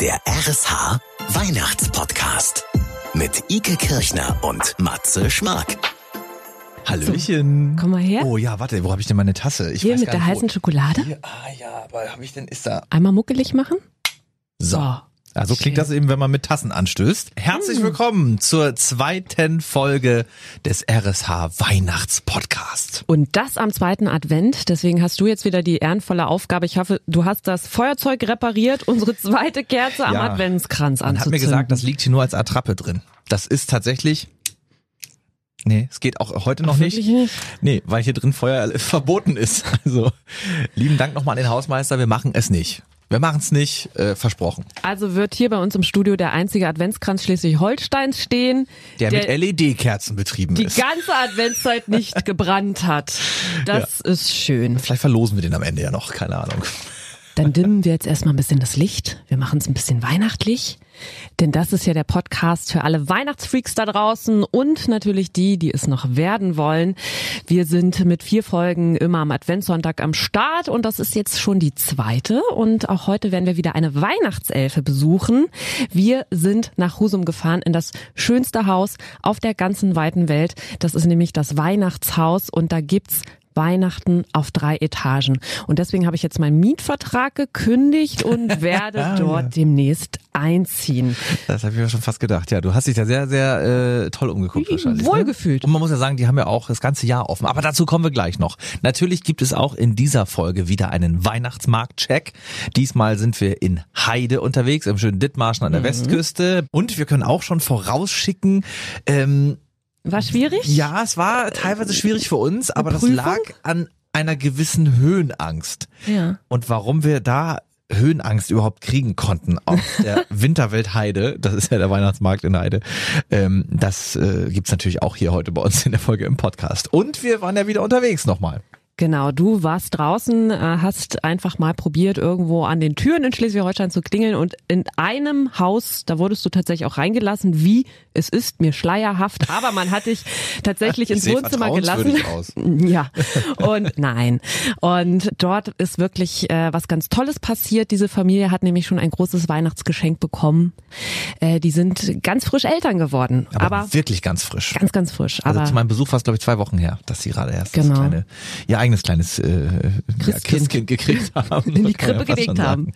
Der RSH Weihnachtspodcast mit Ike Kirchner und Matze Schmark. Hallöchen. Komm mal her. Oh ja, warte, wo habe ich denn meine Tasse? Ich Hier weiß mit gar der nicht, wo- heißen Schokolade. Hier, ah ja, aber habe ich denn, ist da... Einmal muckelig machen. So. Also klingt das eben, wenn man mit Tassen anstößt. Mm. Herzlich willkommen zur zweiten Folge des RSH Weihnachtspodcast. Und das am zweiten Advent. Deswegen hast du jetzt wieder die ehrenvolle Aufgabe. Ich hoffe, du hast das Feuerzeug repariert, unsere zweite Kerze am Ja. Adventskranz Man hat anzuzünden. mir gesagt, das liegt hier nur als Attrappe drin. Das ist tatsächlich... Nee, es geht auch heute noch nicht? Nee, weil hier drin Feuer verboten ist. Also lieben Dank nochmal an den Hausmeister, wir machen es nicht. Wir machen es nicht, äh, versprochen. Also wird hier bei uns im Studio der einzige Adventskranz Schleswig-Holsteins stehen, Der, mit LED-Kerzen betrieben die ist. ganze Adventszeit nicht gebrannt hat. Das ist schön. Vielleicht verlosen wir den am Ende ja noch, keine Ahnung. Dann dimmen wir jetzt erstmal ein bisschen das Licht. Wir machen es ein bisschen weihnachtlich. Denn das ist ja der Podcast für alle Weihnachtsfreaks da draußen und natürlich die, die es noch werden wollen. Wir sind mit vier Folgen immer am Adventssonntag am Start und das ist jetzt schon die zweite. Und auch heute werden wir wieder eine Weihnachtselfe besuchen. Wir sind nach Husum gefahren in das schönste Haus auf der ganzen weiten Welt. Das ist nämlich das Weihnachtshaus und da gibt's Weihnachten auf drei Etagen. Und deswegen habe ich jetzt meinen Mietvertrag gekündigt und werde dort demnächst einziehen. Das habe ich mir schon fast gedacht. Ja, du hast dich da sehr, sehr äh, toll umgeguckt wahrscheinlich. Ne? Wohlgefühlt. Und man muss ja sagen, die haben ja auch das ganze Jahr offen. Aber dazu kommen wir gleich noch. Natürlich gibt es auch in dieser Folge wieder einen Weihnachtsmarkt-Check. Diesmal sind wir in Heide unterwegs, im schönen Dithmarschen an der Westküste. Und wir können auch schon vorausschicken, ähm, War schwierig? Ja, es war teilweise schwierig für uns, aber das lag an einer gewissen Höhenangst. Ja. Und warum wir da Höhenangst überhaupt kriegen konnten auf der Winterwelt Heide, das ist ja der Weihnachtsmarkt in Heide, ähm, das äh, gibt's natürlich auch hier heute bei uns in der Folge im Podcast. Und wir waren ja wieder unterwegs nochmal. Genau, du warst draußen, äh, hast einfach mal probiert, irgendwo an den Türen in Schleswig-Holstein zu klingeln und in einem Haus, da wurdest du tatsächlich auch reingelassen, wie es ist mir schleierhaft, aber man hat dich tatsächlich ins Wohnzimmer gelassen. aus. Ja, und nein. Und dort ist wirklich äh, was ganz Tolles passiert. Diese Familie hat nämlich schon ein großes Weihnachtsgeschenk bekommen. Äh, die sind ganz frisch Eltern geworden, Aber, aber, wirklich ganz frisch. ganz, ganz frisch. also zu meinem Besuch war es, glaube ich, zwei Wochen her, dass sie gerade erst Genau. das kleine, ihr eigenes kleines äh, ja, Christkind. Christkind gekriegt haben. in die Krippe ja gelegt haben.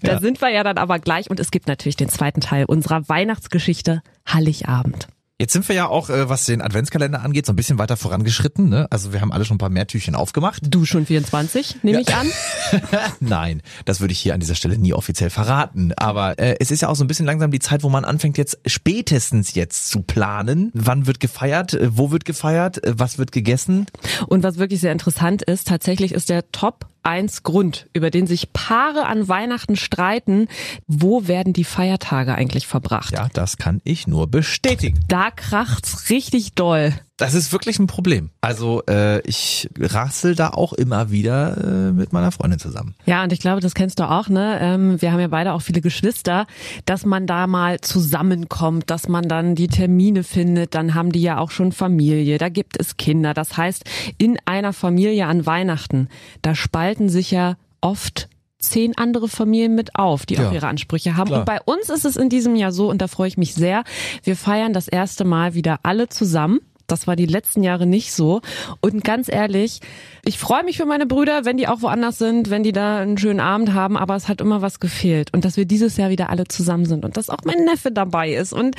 Da Ja. sind wir ja dann aber gleich und es gibt natürlich den zweiten Teil unserer Weihnachtsgeschichte Heiligabend. Jetzt sind wir ja auch, äh, was den Adventskalender angeht, so ein bisschen weiter vorangeschritten. Ne? Also wir haben alle schon ein paar mehr Türchen aufgemacht. Du schon 24, nehme ich an. Nein, das würde ich hier an dieser Stelle nie offiziell verraten. Aber äh, es ist ja auch so ein bisschen langsam die Zeit, wo man anfängt jetzt spätestens jetzt zu planen. Wann wird gefeiert? Äh, Wo wird gefeiert? Äh, Was wird gegessen? Und was wirklich sehr interessant ist, tatsächlich ist der Top 1 Grund, über den sich Paare an Weihnachten streiten, wo werden die Feiertage eigentlich verbracht? Ja, das kann ich nur bestätigen. Da kracht's richtig doll. Das ist wirklich ein Problem. Also äh, ich rassel da auch immer wieder äh, mit meiner Freundin zusammen. Ja, und ich glaube, das kennst du auch, ne? Ähm, wir haben ja beide auch viele Geschwister, dass man da mal zusammenkommt, dass man dann die Termine findet, dann haben die ja auch schon Familie, da gibt es Kinder. Das heißt, in einer Familie an Weihnachten, da spalten sich ja oft zehn andere Familien mit auf, die Ja, auch ihre Ansprüche haben. klar. Und bei uns ist es in diesem Jahr so, und da freue ich mich sehr, wir feiern das erste Mal wieder alle zusammen. Das war die letzten Jahre nicht so. Und ganz ehrlich, ich freue mich für meine Brüder, wenn die auch woanders sind, wenn die da einen schönen Abend haben, aber es hat immer was gefehlt. Und dass wir dieses Jahr wieder alle zusammen sind und dass auch mein Neffe dabei ist und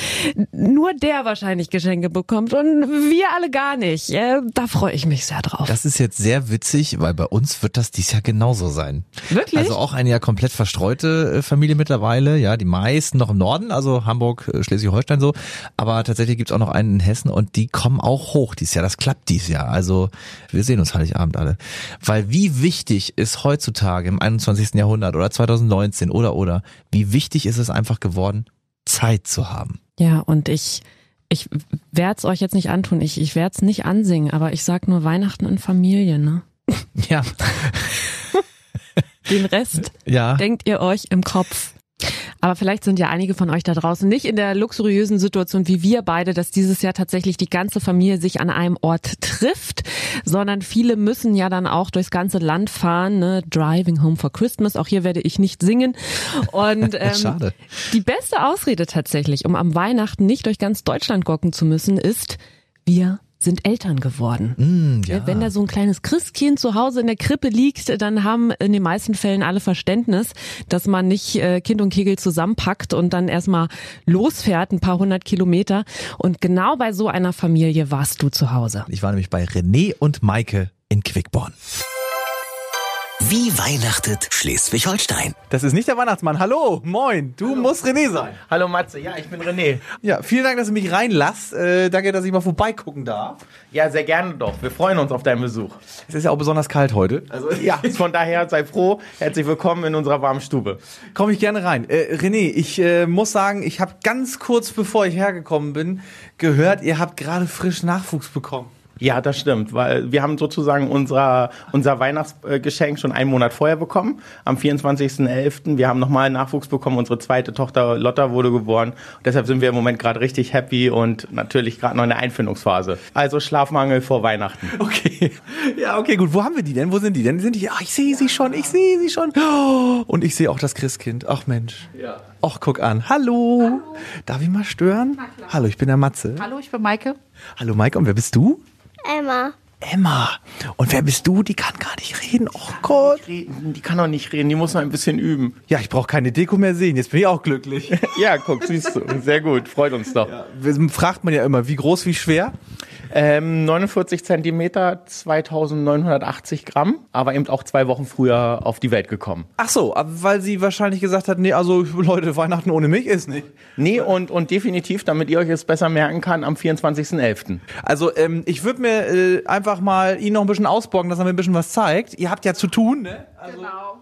nur der wahrscheinlich Geschenke bekommt und wir alle gar nicht. Da freue ich mich sehr drauf. Das ist jetzt sehr witzig, weil bei uns wird das dies Jahr genauso sein. Wirklich? Also auch eine ja komplett verstreute äh, Familie mittlerweile, ja, die meisten noch im Norden, also Hamburg, äh, Schleswig-Holstein so, aber tatsächlich gibt's auch noch einen in Hessen und die kommen auch hoch dieses Jahr, das klappt dieses Jahr, also wir sehen uns Heiligabend alle. Weil wie wichtig ist heutzutage im 21. Jahrhundert oder 2019 oder oder, wie wichtig ist es einfach geworden, Zeit zu haben. Ja, und ich, ich werde es euch jetzt nicht antun, ich, ich werde es nicht ansingen, aber ich sag nur Weihnachten in Familie, ne? Ja, Den Rest ja. denkt ihr euch im Kopf. Aber vielleicht sind ja einige von euch da draußen nicht in der luxuriösen Situation wie wir beide, dass dieses Jahr tatsächlich die ganze Familie sich an einem Ort trifft, sondern viele müssen ja dann auch durchs ganze Land fahren, ne? Driving Home for Christmas. Auch hier werde ich nicht singen. Und ähm, Schade. die beste Ausrede tatsächlich, um am Weihnachten nicht durch ganz Deutschland gucken zu müssen, ist, wir sind Eltern geworden. Hm, ja. Wenn da so ein kleines Christkind zu Hause in der Krippe liegt, dann haben in den meisten Fällen alle Verständnis, dass man nicht äh, Kind und Kegel zusammenpackt und dann erstmal losfährt, ein paar hundert Kilometer. Und genau bei so einer Familie warst du zu Hause. Ich war nämlich bei René und Maike in Quickborn. Wie weihnachtet Schleswig-Holstein? Das ist nicht der Weihnachtsmann. Hallo, moin. Du musst René sein. Hallo Matze, ja, ich bin René. Ja, vielen Dank, dass du mich reinlasst. Äh, danke, dass ich mal vorbeigucken darf. Ja, sehr gerne doch. Wir freuen uns auf deinen Besuch. Es ist ja auch besonders kalt heute. Also Ja, von daher sei froh. Herzlich willkommen in unserer warmen Stube. komme ich gerne rein. Äh, René, ich äh, muss sagen, ich habe ganz kurz bevor ich hergekommen bin, gehört, ihr habt gerade frisch Nachwuchs bekommen. Ja, das stimmt, weil wir haben sozusagen unser, unser Weihnachtsgeschenk schon einen Monat vorher bekommen, am 24.11. Wir haben nochmal Nachwuchs bekommen, unsere zweite Tochter Lotta wurde geboren. Und deshalb sind wir im Moment gerade richtig happy und natürlich gerade noch in der Einfindungsphase. Also Schlafmangel vor Weihnachten. Okay. Ja, okay, gut. Wo haben wir die denn? Wo sind die denn? Sind die? Ach, ich sehe sie schon. Ich sehe sie schon. Oh, und ich sehe auch das Christkind. Ach Mensch. Ja. Ach, guck an. Hallo. Darf ich mal stören? Hallo, ich bin der Matze. Hallo, ich bin Maike. Hallo, Maike. Und wer bist du? Emma. Emma. Und wer bist du? Die kann gar nicht reden. Oh Gott. Reden, Die kann doch nicht reden, die muss noch ein bisschen üben. Ja, ich brauche keine Deko mehr sehen. Jetzt bin ich auch glücklich. Ja, guck, siehst du. Sehr gut, freut uns doch. Fragt man ja immer, wie groß, wie schwer? Ähm, 49 Zentimeter, 2980 Gramm, aber eben auch zwei Wochen früher auf die Welt gekommen. Ach so, weil sie wahrscheinlich gesagt hat, nee, also Leute, Weihnachten ohne mich ist nicht. Nee, und, und definitiv, damit ihr euch es besser merken kann, am 24.11. Also ähm, ich würde mir äh, einfach mal ihn noch ein bisschen ausborgen, dass er mir ein bisschen was zeigt. Ihr habt ja zu tun, ne? Also,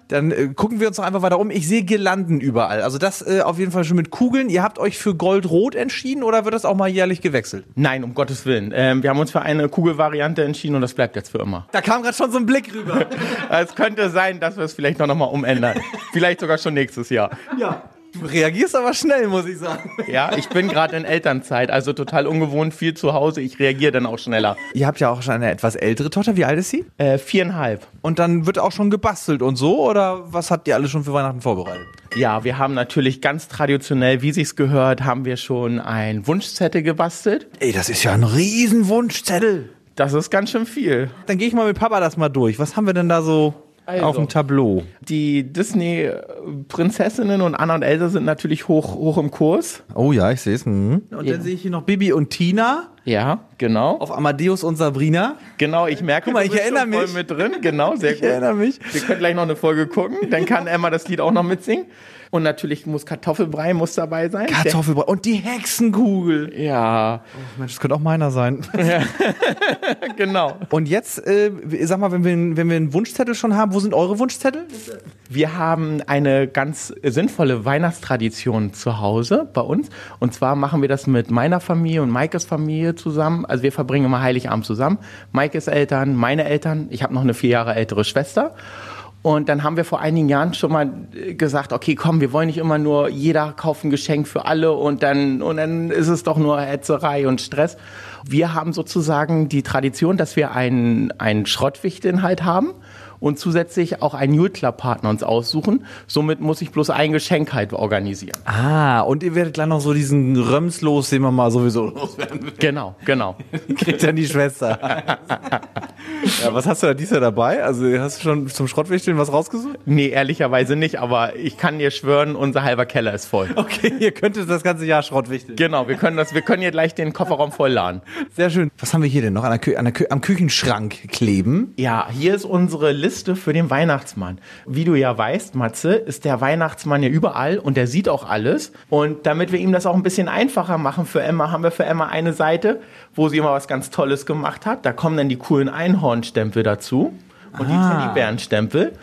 Dann äh, gucken wir uns doch einfach weiter um. Ich sehe Girlanden überall. Also das äh, auf jeden Fall schon mit Kugeln. Ihr habt euch für Gold-Rot entschieden oder wird das auch mal jährlich gewechselt? Nein, um Gottes Willen. Ähm, wir haben uns für eine Kugelvariante entschieden und das bleibt jetzt für immer. Da kam gerade schon so ein Blick rüber. Es könnte sein, dass wir es vielleicht noch mal umändern. vielleicht sogar schon nächstes Jahr. ja. Du reagierst aber schnell, muss ich sagen. Ja, ich bin gerade in Elternzeit, also total ungewohnt, viel zu Hause. Ich reagiere dann auch schneller. Ihr habt ja auch schon eine etwas ältere Tochter. Wie alt ist sie? Äh, viereinhalb. Und dann wird auch schon gebastelt und so? Oder was habt ihr alle schon für Weihnachten vorbereitet? Ja, wir haben natürlich ganz traditionell, wie sich's gehört, haben wir schon ein Wunschzettel gebastelt. Ey, das ist ja ein Riesenwunschzettel. Das ist ganz schön viel. Dann gehe ich mal mit Papa das mal durch. Was haben wir denn da so Also. auf dem Tableau? Die Disney-Prinzessinnen und Anna und Elsa sind natürlich hoch, hoch im Kurs. Oh ja, ich sehe es. Und Ja. dann sehe ich hier noch Bibi und Tina Ja, genau. auf Amadeus und Sabrina. Genau, ich merke, Guck mal, du ich bist erinnere schon voll mich. mit drin. Genau, sehr Ich gut. erinnere mich. Wir können gleich noch eine Folge gucken, dann kann Emma das Lied auch noch mitsingen. Und natürlich muss Kartoffelbrei muss dabei sein. Kartoffelbrei und die Hexenkugel. Ja, Mensch, das könnte auch meiner sein. genau. Und jetzt, äh, sag mal, wenn wir, wenn wir einen Wunschzettel schon haben, wo sind eure Wunschzettel? Wir haben eine ganz sinnvolle Weihnachtstradition zu Hause bei uns. Und zwar machen wir das mit meiner Familie und Maikes Familie zusammen. Also wir verbringen immer Heiligabend zusammen. Maikes Eltern, meine Eltern. Ich habe noch eine vier Jahre ältere Schwester. Und dann haben wir vor einigen Jahren schon mal äh, gesagt, okay, komm, wir wollen nicht immer nur jeder kauft ein Geschenk für alle und dann, und dann ist es doch nur Hetzerei und Stress. Wir haben sozusagen die Tradition, dass wir einen, einen Schrottwichtinhalt haben und zusätzlich auch einen Jule Club Partner uns aussuchen. Somit muss ich bloß ein Geschenk halt organisieren. Ah, und ihr werdet gleich noch so diesen Röms los, den man mal sowieso loswerden will. Genau, genau. Kriegt dann die Schwester. ja, was hast du da dieses Jahr dabei? Also hast du schon zum Schrottwichteln was rausgesucht? Nee, ehrlicherweise nicht, aber ich kann dir schwören, unser halber Keller ist voll. Okay, ihr könntet das ganze Jahr Schrottwichteln. Genau, wir können das, wir können hier gleich den Kofferraum vollladen. Sehr schön. Was haben wir hier denn noch an der Kü an der Kü am Küchenschrank kleben? Ja, hier ist unsere Liste für den Weihnachtsmann. Wie du ja weißt, Matze, ist der Weihnachtsmann ja überall und der sieht auch alles. Und damit wir ihm das auch ein bisschen einfacher machen für Emma, haben wir für Emma eine Seite, wo sie immer was ganz Tolles gemacht hat. Da kommen dann die coolen Einhornstempel dazu und die Teddybärenstempel.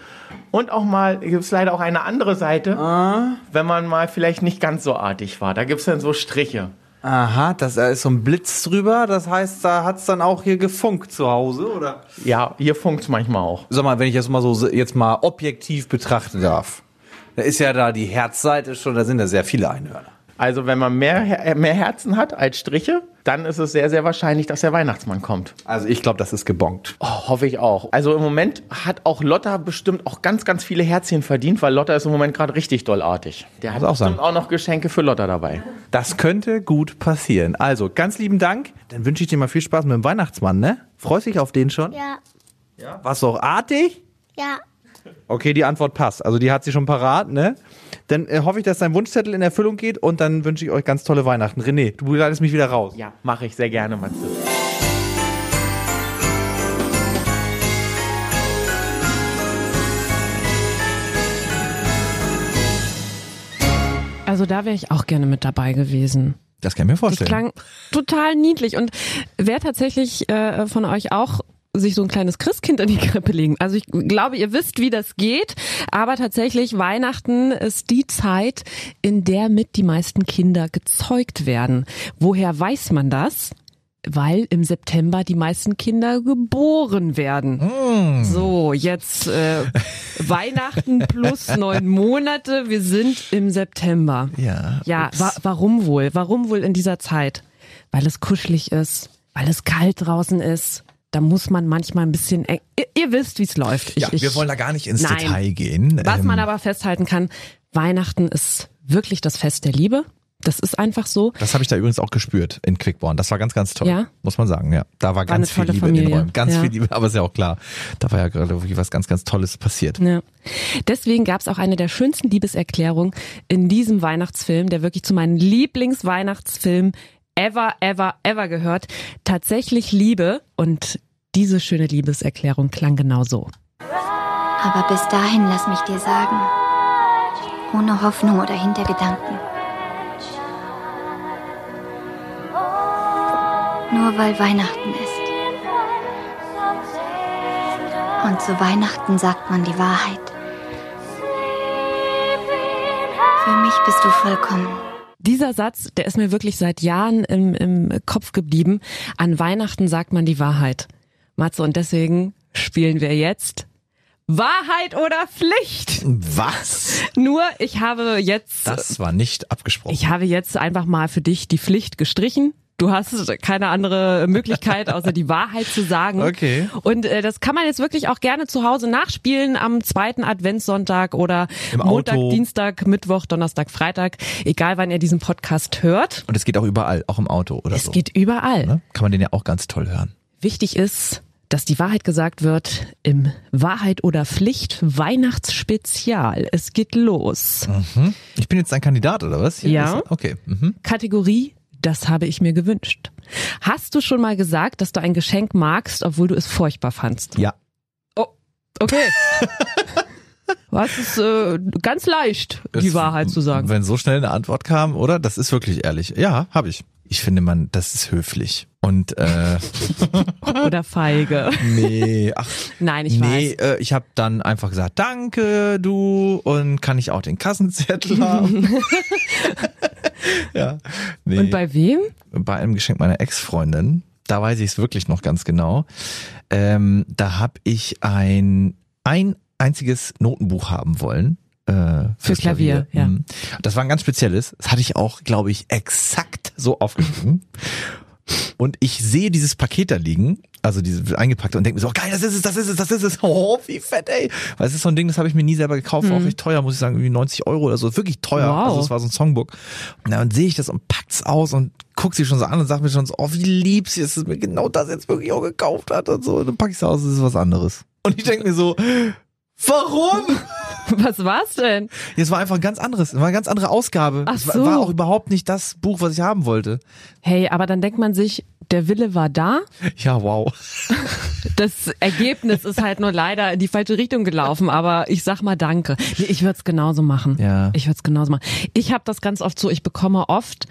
Und auch mal gibt es leider auch eine andere Seite, wenn man mal vielleicht nicht ganz so artig war. Da gibt es dann so Striche. Aha, das, da ist so ein Blitz drüber. Das heißt, da hat's dann auch hier gefunkt zu Hause, oder? Ja, hier funkt's manchmal auch. Sag mal, wenn ich das mal so jetzt mal objektiv betrachten darf. Da ist ja da die Herzseite schon, da sind ja sehr viele Einhörner. Also wenn man mehr, mehr Herzen hat als Striche, dann ist es sehr, sehr wahrscheinlich, dass der Weihnachtsmann kommt. Also ich glaube, das ist gebongt. Oh, hoffe ich auch. Also im Moment hat auch Lotta bestimmt auch ganz, ganz viele Herzchen verdient, weil Lotta ist im Moment gerade richtig dollartig. Der hat auch bestimmt sein. auch noch Geschenke für Lotta dabei. Das könnte gut passieren. Also, ganz lieben Dank. Dann wünsche ich dir mal viel Spaß mit dem Weihnachtsmann, ne? Freust dich auf den schon? Ja, Warst du auch artig? ja. Okay, die Antwort passt. Also die hat sie schon parat, ne? Dann äh, hoffe ich, dass dein Wunschzettel in Erfüllung geht und dann wünsche ich euch ganz tolle Weihnachten. René, du begleitest mich wieder raus. Ja, mache ich sehr gerne, Matze. Also da wäre ich auch gerne mit dabei gewesen. Das kann ich mir Das vorstellen. klang total niedlich. Und wer tatsächlich äh, von euch auch sich so ein kleines Christkind in die Krippe legen. Also ich glaube, ihr wisst, wie das geht, aber tatsächlich Weihnachten ist die Zeit, in der mit die meisten Kinder gezeugt werden. Woher weiß man das? Weil im September die meisten Kinder geboren werden. So, jetzt äh, Weihnachten plus neun Monate. Wir sind im September. Ja. Ja, wa warum wohl? Warum wohl in dieser Zeit? Weil es kuschelig ist, weil es kalt draußen ist. Da muss man manchmal ein bisschen. eng- Ihr, ihr wisst, wie es läuft. Ich, ja, ich, wir wollen da gar nicht ins Nein. Detail gehen. Was Ähm, man aber festhalten kann: Weihnachten ist wirklich das Fest der Liebe. Das ist einfach so. das habe ich da übrigens auch gespürt in Quickborn. Das war ganz, ganz toll. Ja? Muss man sagen, ja. Da war ganz eine viel Liebe in den Familie. Räumen. Ganz Ja. viel Liebe, aber ist ja auch klar. Da war ja gerade wirklich was ganz, ganz Tolles passiert. Ja. Deswegen gab es auch eine der schönsten Liebeserklärungen in diesem Weihnachtsfilm, der wirklich zu meinen Lieblingsweihnachtsfilmen ever, ever, ever gehört. Tatsächlich Liebe und diese schöne Liebeserklärung klang genau so. Aber bis dahin lass mich dir sagen, ohne Hoffnung oder Hintergedanken. Nur weil Weihnachten ist. Und zu Weihnachten sagt man die Wahrheit. Für mich bist du vollkommen. Dieser Satz, der ist mir wirklich seit Jahren im, im Kopf geblieben. An Weihnachten sagt man die Wahrheit. Matze, und deswegen spielen wir jetzt Wahrheit oder Pflicht. Was? Nur, ich habe jetzt Das war nicht abgesprochen. Ich habe jetzt einfach mal für dich die Pflicht gestrichen. Du hast keine andere Möglichkeit, außer die Wahrheit zu sagen. Okay. Und äh, das kann man jetzt wirklich auch gerne zu Hause nachspielen am zweiten Adventssonntag oder Im Montag, Auto. Dienstag, Mittwoch, Donnerstag, Freitag. Egal, wann ihr diesen Podcast hört. Und es geht auch überall, auch im Auto oder Es so. geht überall. ne? Kann man den ja auch ganz toll hören. Wichtig ist, dass die Wahrheit gesagt wird im Wahrheit oder Pflicht Weihnachtsspezial. Es geht los. Ich bin jetzt ein Kandidat oder was? Hier Ja. Okay. Mhm. Kategorie, das habe ich mir gewünscht. Hast du schon mal gesagt, dass du ein Geschenk magst, obwohl du es furchtbar fandst? Ja. Oh, okay. Was ist äh, ganz leicht, die Es- Wahrheit zu sagen. Wenn so schnell eine Antwort kam, oder? Das ist wirklich ehrlich. Ja, habe ich. Ich finde man, das ist höflich. Und äh, Oder feige. nee, ach, Nein, ich nee, weiß. äh, ich habe dann einfach gesagt, danke du und kann ich auch den Kassenzettel haben? ja. Nee. Und bei wem? bei einem Geschenk meiner Ex-Freundin, da weiß ich es wirklich noch ganz genau. Ähm, da habe ich ein ein einziges Notenbuch haben wollen. Äh, fürs Klavier, ja. Mhm. Das war ein ganz spezielles. Das hatte ich auch, glaube ich, exakt so aufgeschrieben. Und ich sehe dieses Paket da liegen, also diese eingepackt und denke mir so, oh, geil, das ist es, das ist es, das ist es. Oh, wie fett, ey. Weil es ist so ein Ding, das habe ich mir nie selber gekauft, war auch recht teuer, muss ich sagen, irgendwie 90 Euro oder so. Wirklich teuer. Wow. Also es war so ein Songbook. Und dann sehe ich das und packt's aus und guck sie schon so an und sag mir schon so, oh, wie lieb sie ist, dass mir genau das jetzt wirklich auch gekauft hat und so. Und dann pack ich's aus, es ist was anderes. Und ich denke mir so, warum? Was war's denn? Es war einfach ein ganz anderes, es war eine ganz andere Ausgabe. Ach es war, so. auch überhaupt nicht das Buch, was ich haben wollte. Hey, aber dann denkt man sich, der Wille war da. Ja, wow. Das Ergebnis ist halt nur leider in die falsche Richtung gelaufen, aber ich sag mal danke. Ich würde es genauso machen. Ja. Ich würde es genauso machen. Ich habe das ganz oft so, ich bekomme oft,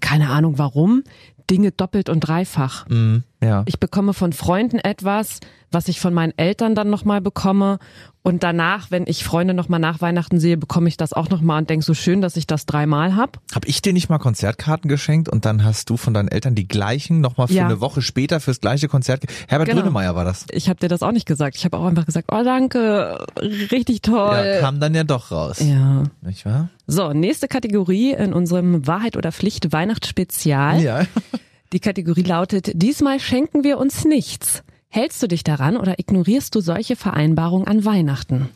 keine Ahnung warum, Dinge doppelt und dreifach. Mhm. Ja. Ich bekomme von Freunden etwas, was ich von meinen Eltern dann nochmal bekomme. Und danach, wenn ich Freunde nochmal nach Weihnachten sehe, bekomme ich das auch nochmal und denke, so schön, dass ich das dreimal hab. Hab ich dir nicht mal Konzertkarten geschenkt und dann hast du von deinen Eltern die gleichen nochmal für Ja. eine Woche später fürs gleiche Konzert. Herbert Genau. Grönemeyer war das. Ich habe dir das auch nicht gesagt. Ich habe auch einfach gesagt, oh danke, richtig toll. Ja, kam dann ja doch raus. Ja. Nicht wahr? So, nächste Kategorie in unserem Wahrheit oder Pflicht Weihnachtsspezial. Ja. Die Kategorie lautet, diesmal schenken wir uns nichts. Hältst du dich daran oder ignorierst du solche Vereinbarungen an Weihnachten?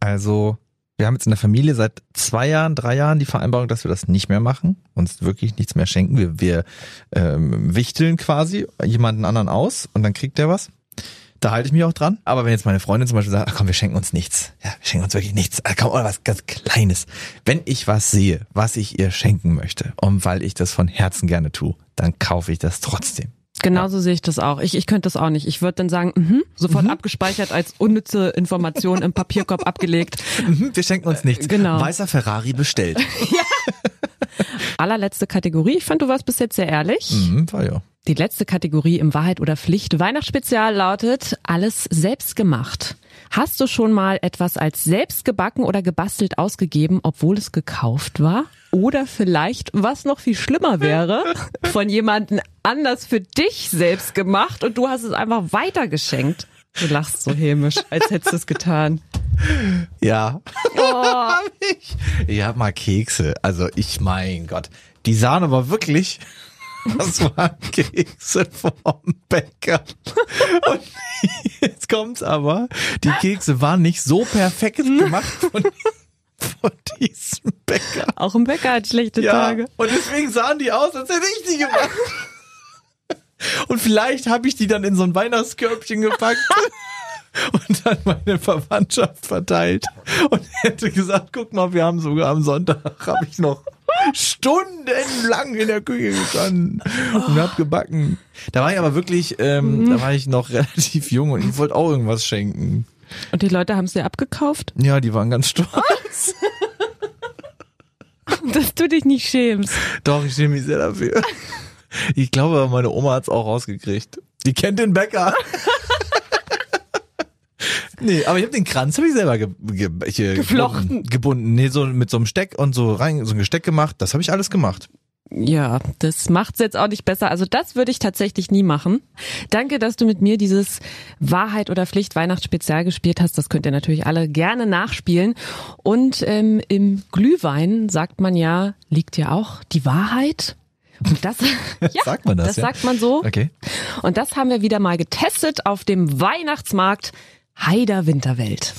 Also, wir haben jetzt in der Familie seit zwei Jahren, drei Jahren die Vereinbarung, dass wir das nicht mehr machen, uns wirklich nichts mehr schenken. Wir, wir ähm, wichteln quasi jemanden anderen aus und dann kriegt der was. Da halte ich mich auch dran. Aber wenn jetzt meine Freundin zum Beispiel sagt, ach komm, wir schenken uns nichts. Ja, wir schenken uns wirklich nichts. Ah, komm, oder was ganz Kleines. Wenn ich was sehe, was ich ihr schenken möchte, und weil ich das von Herzen gerne tue, dann kaufe ich das trotzdem. Genauso sehe ich das auch. Ich, ich könnte das auch nicht. Ich würde dann sagen, mhm, sofort abgespeichert als unnütze Information im Papierkorb abgelegt. Mhm, wir schenken uns nichts. Genau. Weißer Ferrari bestellt. Allerletzte Kategorie. Ich fand, du warst bis jetzt sehr ehrlich. Mhm, war ja. Die letzte Kategorie im Wahrheit oder Pflicht Weihnachtsspezial lautet alles selbst gemacht. Hast du schon mal etwas als selbst gebacken oder gebastelt ausgegeben, obwohl es gekauft war? Oder vielleicht, was noch viel schlimmer wäre, von jemandem anders für dich selbst gemacht und du hast es einfach weitergeschenkt? Du lachst so hämisch, als hättest du es getan. Ja. Oh. Ja, mal Kekse. Also ich, mein Gott. Die Sahne war wirklich, das waren Kekse vom Bäcker. Und jetzt kommt's aber, die Kekse waren nicht so perfekt gemacht von, von diesem Bäcker. Auch ein Bäcker hat schlechte Ja, Tage. und deswegen sahen die aus, als hätte ich die gemacht. Und vielleicht habe ich die dann in so ein Weihnachtskörbchen gepackt und dann meine Verwandtschaft verteilt und hätte gesagt, guck mal, wir haben sogar am Sonntag, habe ich noch stundenlang in der Küche gestanden und hab gebacken. Da war ich aber wirklich, ähm, da war ich noch relativ jung und ich wollte auch irgendwas schenken. Und die Leute haben es dir abgekauft, Ja, die waren ganz stolz. dass du dich nicht schämst. Doch, ich schäme mich sehr dafür. Ich glaube, meine Oma hat's auch rausgekriegt. Die kennt den Bäcker. Nee, aber ich habe den Kranz hab ich selber ge ge Geflochten. Gebunden, gebunden. Nee, so mit so einem Steck und so rein, so ein Gesteck gemacht. Das habe ich alles gemacht. Ja, das macht's jetzt auch nicht besser. Also das würde ich tatsächlich nie machen. Danke, dass du mit mir dieses Wahrheit oder Pflicht Weihnachtsspezial gespielt hast. Das könnt ihr natürlich alle gerne nachspielen. Und ähm, im Glühwein sagt man ja, liegt ja auch die Wahrheit. Und das, ja, Sagt man das, Das ja? sagt man so. Okay. Und das haben wir wieder mal getestet auf dem Weihnachtsmarkt Heider Winterwelt.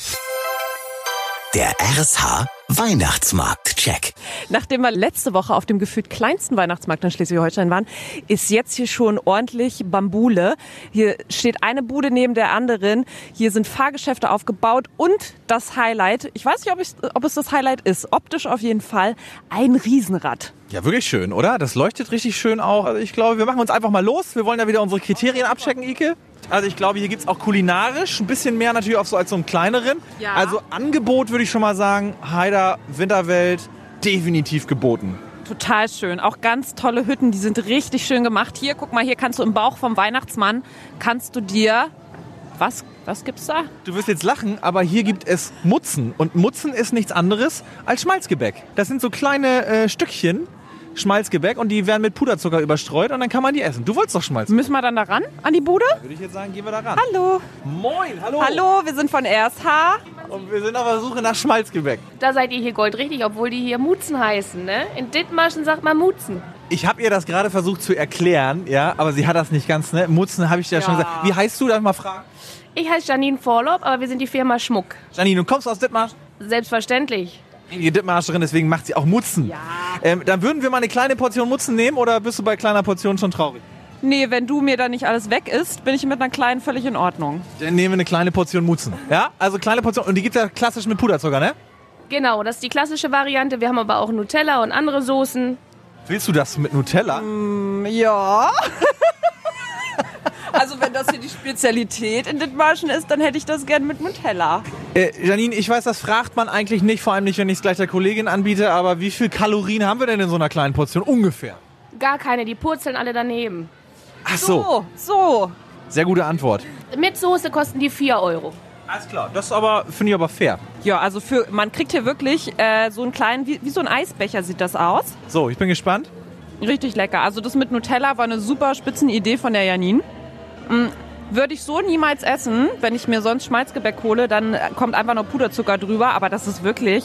Der RSH Weihnachtsmarkt-Check. Nachdem wir letzte Woche auf dem gefühlt kleinsten Weihnachtsmarkt in Schleswig-Holstein waren, ist jetzt hier schon ordentlich Bambule. Hier steht eine Bude neben der anderen. Hier sind Fahrgeschäfte aufgebaut und das Highlight, ich weiß nicht, ob, ich, ob es das Highlight ist, optisch auf jeden Fall, ein Riesenrad. Ja, wirklich schön, oder? Das leuchtet richtig schön auch. Also ich glaube, wir machen uns einfach mal los. Wir wollen ja wieder unsere Kriterien abchecken, Ike. Also ich glaube, hier gibt's auch kulinarisch ein bisschen mehr natürlich auf so als so einem kleineren. Ja. Also Angebot würde ich schon mal sagen, Haider, Winterwelt, definitiv geboten. Total schön. Auch ganz tolle Hütten, die sind richtig schön gemacht. Hier, guck mal, hier kannst du im Bauch vom Weihnachtsmann, kannst du dir, was, was gibt's da? Du wirst jetzt lachen, aber hier gibt es Mutzen. Und Mutzen ist nichts anderes als Schmalzgebäck. Das sind so kleine äh, Stückchen Schmalzgebäck und die werden mit Puderzucker überstreut und dann kann man die essen. Du wolltest doch Schmalz. Müssen wir dann da ran, an die Bude? Würde ich jetzt sagen, gehen wir da ran. Hallo. Moin, hallo. Hallo, wir sind von RSH. Und wir sind auf der Suche nach Schmalzgebäck. Da seid ihr hier goldrichtig, obwohl die hier Mutzen heißen, ne? In Dithmarschen sagt man Mutzen. Ich habe ihr das gerade versucht zu erklären, ja, aber sie hat das nicht ganz, ne? Mutzen habe ich dir ja. schon gesagt. Wie heißt du? Darf ich mal fragen? Ich heiße Janine Vorlaub, aber wir sind die Firma Schmuck. Janine, du kommst aus Dithmarsch? Selbstverständlich. Die Dithmarscherin, deswegen macht sie auch Mutzen. Ja. Ähm, dann würden wir mal eine kleine Portion Mutzen nehmen oder bist du bei kleiner Portion schon traurig? Nee, wenn du mir da nicht alles weg isst, bin ich mit einer kleinen völlig in Ordnung. Dann nehmen wir eine kleine Portion Mutzen. Ja, also kleine Portion. Und die gibt's ja klassisch mit Puderzucker, ne? Genau, das ist die klassische Variante. Wir haben aber auch Nutella und andere Soßen. Willst du das mit Nutella? Ja. wenn das hier die Spezialität in Dithmarschen ist, dann hätte ich das gern mit Nutella. Äh, Janine, ich weiß, das fragt man eigentlich nicht, vor allem nicht, wenn ich es gleich der Kollegin anbiete, aber wie viel Kalorien haben wir denn in so einer kleinen Portion? Ungefähr. Gar keine, die purzeln alle daneben. Ach so, So, so. sehr gute Antwort. Mit Soße kosten die 4 Euro. Alles klar, das ist aber, finde ich aber fair. Ja, also für, man kriegt hier wirklich äh, so einen kleinen, wie, wie so ein Eisbecher sieht das aus. So, ich bin gespannt. Richtig lecker. Also das mit Nutella war eine super Spitzenidee von der Janine. Mm, Würde ich so niemals essen. Wenn ich mir sonst Schmalzgebäck hole, dann kommt einfach nur Puderzucker drüber. Aber das ist wirklich...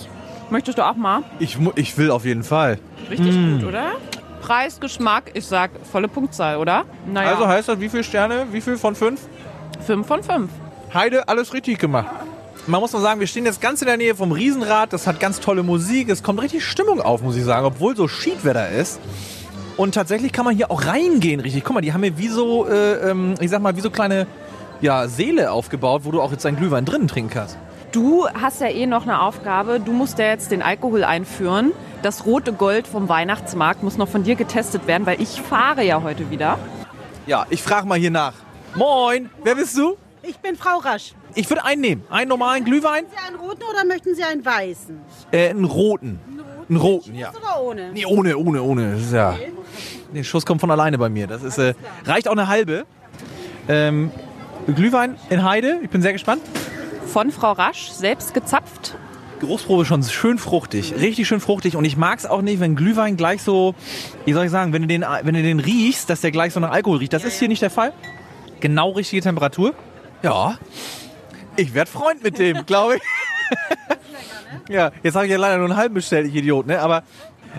Möchtest du auch mal? Ich, ich will auf jeden Fall. Richtig gut, oder? Preis, Geschmack, ich sag volle Punktzahl, oder? Naja, Also heißt das, wie viele Sterne? Wie viel von fünf? 5 von 5. Heide, alles richtig gemacht. Man muss mal sagen, wir stehen jetzt ganz in der Nähe vom Riesenrad. Das hat ganz tolle Musik. Es kommt richtig Stimmung auf, muss ich sagen, obwohl so Schiedwetter ist. Und tatsächlich kann man hier auch reingehen, richtig. Guck mal, die haben hier wie so, äh, ähm, ich sag mal, wie so kleine ja, Seele aufgebaut, wo du auch jetzt deinen Glühwein drinnen trinken kannst. Du hast ja eh noch eine Aufgabe. Du musst ja jetzt den Alkohol einführen. Das rote Gold vom Weihnachtsmarkt muss noch von dir getestet werden, weil ich fahre ja heute wieder. Ja, ich frage mal hier nach. Moin, wer bist du? Ich bin Frau Rasch. Ich würde einen nehmen. Einen normalen Glühwein, Sie einen roten oder möchten Sie einen weißen? äh, einen roten. Einen roten, ja. Oder ohne? Nee, ohne, ohne, ohne. Das ist ja. Der Schuss kommt von alleine bei mir. Das ist, äh, reicht auch eine halbe. Ähm, Glühwein in Heide. Ich bin sehr gespannt. Von Frau Rasch, selbst gezapft. Geruchsprobe schon schön fruchtig. Richtig schön fruchtig. Und ich mag es auch nicht, wenn Glühwein gleich so, wie soll ich sagen, wenn du den, wenn du den riechst, dass der gleich so nach Alkohol riecht. Das ist hier nicht der Fall. Genau richtige Temperatur. Ja. Ich werde Freund mit dem, glaube ich. ja, jetzt habe ich ja leider nur einen halben bestellt, ich Idiot, ne? Aber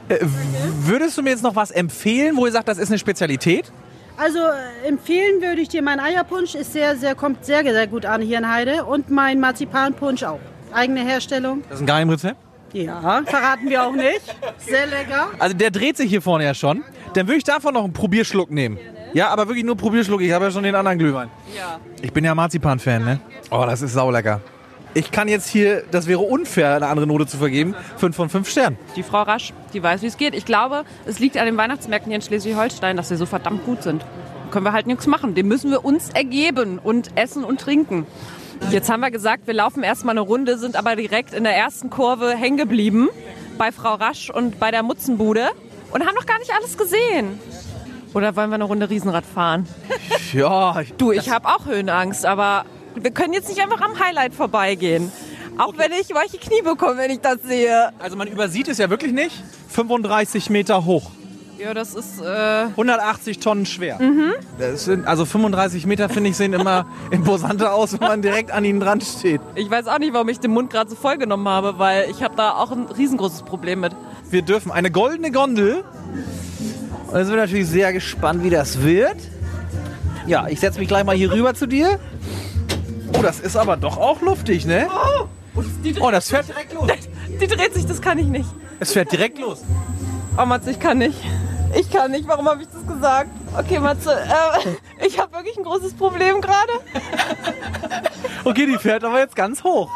äh, würdest du mir jetzt noch was empfehlen, wo ihr sagt, das ist eine Spezialität? Also äh, empfehlen würde ich dir meinen Eierpunsch, ist sehr, sehr, kommt sehr, sehr gut an hier in Heide. Und mein Marzipanpunsch auch. Eigene Herstellung. Das ist ein Geheimrezept. Ja, verraten wir auch nicht. Sehr lecker. Also der dreht sich hier vorne ja schon. Dann würde ich davon noch einen Probierschluck nehmen. Ja, aber wirklich nur Probierschluck. Ich habe ja schon den anderen Glühwein. Ja. Ich bin ja Marzipan-Fan, ne? Oh, das ist saulecker. Ich kann jetzt hier, das wäre unfair, eine andere Note zu vergeben. Fünf von fünf Sternen. Die Frau Rasch, die weiß, wie es geht. Ich glaube, es liegt an den Weihnachtsmärkten hier in Schleswig-Holstein, dass sie so verdammt gut sind. Können wir halt nichts machen. Dem müssen wir uns ergeben und essen und trinken. Jetzt haben wir gesagt, wir laufen erstmal eine Runde, sind aber direkt in der ersten Kurve hängen geblieben bei Frau Rasch und bei der Mutzenbude und haben noch gar nicht alles gesehen. Oder wollen wir eine Runde Riesenrad fahren? Ja, ich, Du, ich habe auch Höhenangst, aber wir können jetzt nicht einfach am Highlight vorbeigehen. Auch wenn ich weiche Knie bekomme, wenn ich das sehe. also man übersieht es ja wirklich nicht. 35 Meter hoch. Ja, das ist äh, 180 Tonnen schwer. Das sind, also 35 Meter, finde ich, sehen immer imposanter aus, wenn man direkt an ihnen dran steht. Ich weiß auch nicht, warum ich den Mund gerade so voll genommen habe, weil ich habe da auch ein riesengroßes Problem mit. Wir dürfen eine goldene Gondel. Und jetzt sind wir natürlich sehr gespannt, wie das wird. Ja, ich setze mich gleich mal hier rüber zu dir. Oh, das ist aber doch auch luftig, ne? Oh, das fährt direkt los. Die dreht sich, das kann ich nicht. Es fährt direkt los. Oh, Matze, ich kann nicht. Ich kann nicht. Warum habe ich das gesagt? Okay, Matze, äh, ich habe wirklich ein großes Problem gerade. Okay, die fährt aber jetzt ganz hoch.